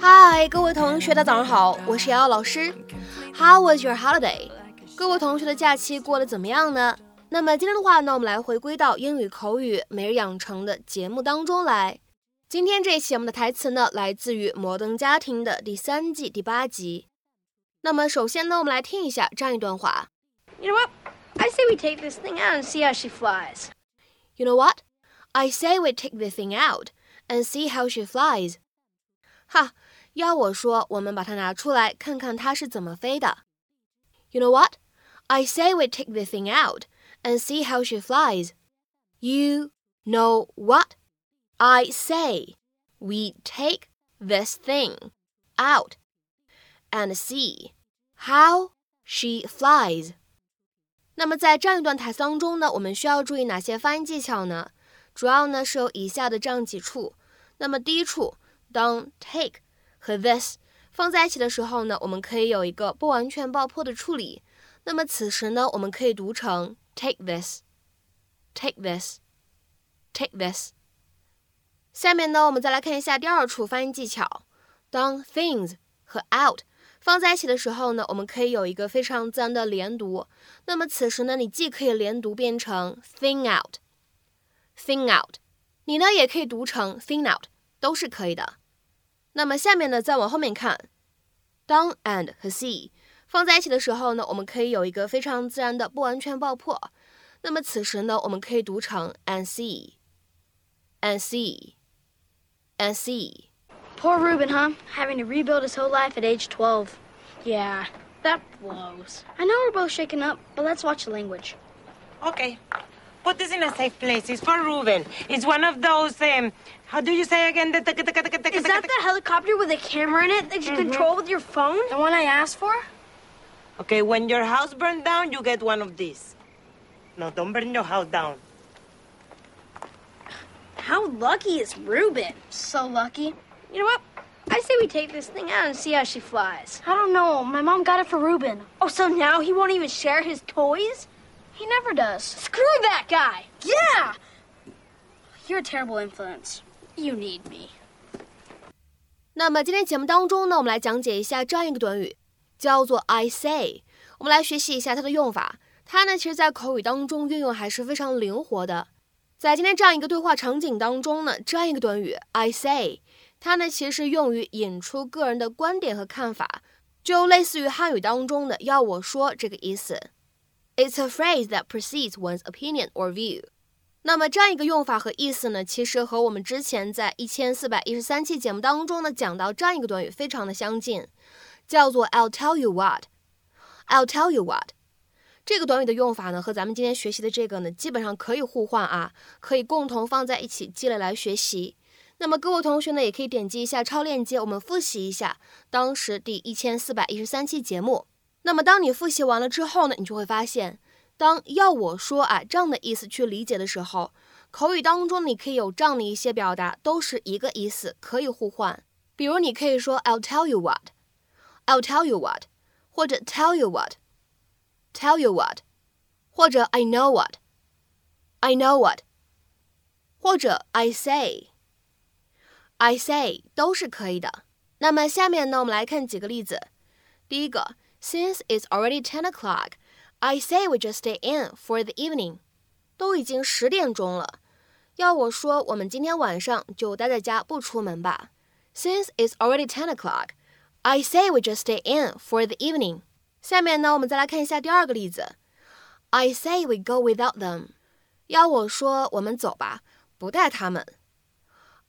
嗨，各位同学，大家早上好，我是瑶瑶老师。How was your holiday？各位同学的假期过得怎么样呢？那么今天的话呢，我们来回归到英语口语每日养成的节目当中来。今天这一期我们的台词呢，来自于《摩登家庭》的第三季第八集。那么首先呢，我们来听一下这样一段话。 You know what? I say we take this thing out and see how she flies. You know what? I say we take the thing out and see how she flies. 哈，要我说，我们把它拿出来看看它是怎么飞的。You know what? I say we take the thing out and see how she flies. You know what? I say we take this thing out and see how she flies. 那么在这样一段台词当中呢，我们需要注意哪些发音技巧呢？主要呢是有以下的这样几处。那么第一处，当 take 和 this 放在一起的时候呢，我们可以有一个不完全爆破的处理。那么此时呢，我们可以读成 take this，take this，take this。 下面呢，我们再来看一下第二处发音技巧。当 things 和 out 放在一起的时候呢，我们可以有一个非常自然的连读。那么此时呢，你既可以连读变成 thing out，thing out，你呢也可以读成 thing out，都是可以的。那么下面呢，再往后面看，，down and 和 see 放在一起的时候呢，我们可以有一个非常自然的不完全爆破。那么此时呢，我们可以读成 and see，and see see。Poor Ruben, huh? Having to rebuild his whole life at age 12. Yeah, that blows. I know we're both shaken up, but let's watch the language. Okay. Put this in a safe place. It's for Ruben. It's one of those, um, how do you say again? Is that the helicopter with a camera in it that you control with your phone? The one I asked for? Okay, when your house burned down, you get one of these. No, don't burn your house down. How lucky is Ruben? So lucky. You know what? I say we take this thing out and see how she flies. I don't know. My mom got it for Ruben. Oh, so now he won't even share his toys? He never does. Screw that guy. Yeah. You're a terrible influence. You need me. 那么今天节目当中呢，我们来讲解一下这样一个短语，叫做 I say。我们来学习一下它的用法。它呢，其实在口语当中运用还是非常灵活的。 在今天这样一个对话场景当中呢，这样一个短语 I say，它呢其实用于引出个人的观点和看法，就类似于汉语当中的“要我说”这个意思。It's a phrase that precedes one's opinion or view。那么这样一个用法和意思呢，其实和我们之前在一千四百一十三期节目当中呢讲到这样一个短语非常的相近，叫做 I'll tell you what。I'll tell you what。这个短语的用法呢，和咱们今天学习的这个呢，基本上可以互换啊，可以共同放在一起积累来学习。那么各位同学呢，也可以点击一下超链接，我们复习一下当时第一千四百一十三期节目。那么当你复习完了之后呢，你就会发现，当要我说啊这样的意思去理解的时候，口语当中你可以有这样的一些表达，都是一个意思，可以互换。比如你可以说 I'll tell you what，I'll tell you what，或者 tell you what" what，tell you what，或者 I know what，I know what，或者 I say，I say 都是可以的。那么下面呢，我们来看几个例子。第一个，Since it's already ten o'clock, I say we just stay in for the evening。都已经十点钟了，要我说，我们今天晚上就待在家不出门吧。Since it's already ten o'clock, I say we just stay in for the evening。 下面呢，我们再来看一下第二个例子。I say we go without them。要我说，我们走吧，不带他们。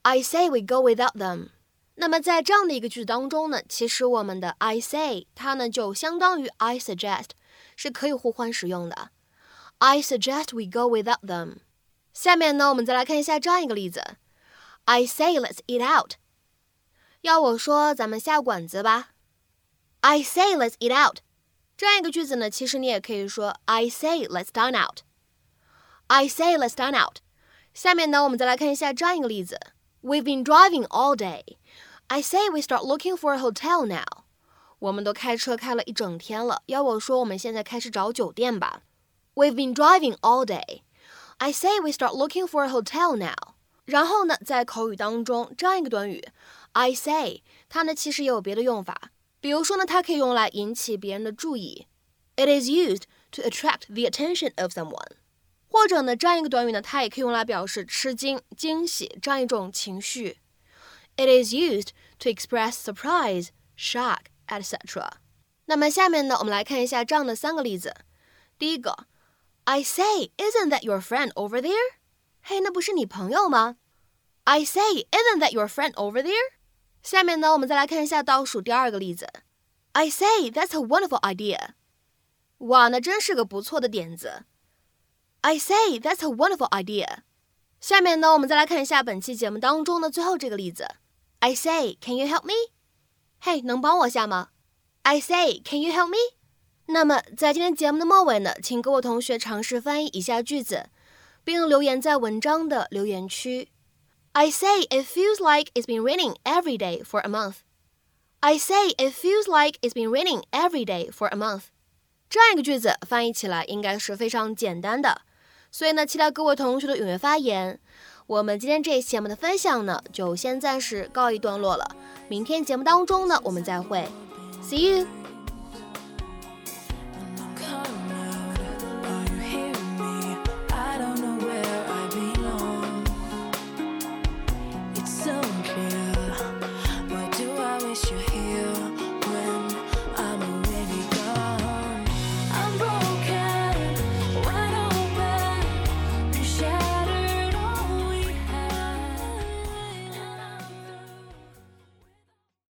I say we go without them。那么在这样的一个句子当中呢，其实我们的 I say 它呢就相当于 I suggest，是可以互换使用的。I suggest we go without them。下面呢，我们再来看一下这样一个例子。I say let's eat out。要我说，咱们下馆子吧。I say let's eat out。这样一个句子呢，其实你也可以说 I say let's dine out。I say let's dine out。下面呢，我们再来看一下这样一个例子。We've been driving all day. I say we start looking for a hotel now. 我们都开车开了一整天了，要我说，我们现在开始找酒店吧。We've been driving all day. I say we start looking for a hotel now. 然后呢，在口语当中，这样一个短语，I say，它呢其实也有别的用法。 比如说呢，它可以用来引起别人的注意。It is used to attract the attention of someone. 或者呢，这样一个短语呢，它也可以用来表示吃惊、惊喜这样一种情绪。It is used to express surprise, shock. etc. 那么下面呢，我们来看一下这样的三个例子。第一个，I say, isn't that your friend over there？嘿，那不是你朋友吗？I say, isn't that your friend over there？ 下面呢，我们再来看一下倒数第二个例子。I say, that's a wonderful idea。哇，那真是个不错的点子。I say, that's a wonderful idea。下面呢，我们再来看一下本期节目当中的最后这个例子。I say, can you help me？嘿，能帮我下吗？I say, can you help me？那么在今天节目的末尾呢，请各位同学尝试翻译以下句子，并留言在文章的留言区。I say it feels like it's been raining every day for a month. I say it feels like it's been raining every day for a month. 这样一个句子翻译起来应该是非常简单的，所以呢，期待各位同学的踊跃发言。我们今天这一期节目的分享呢，就先暂时告一段落了。明天节目当中呢，我们再会，See you。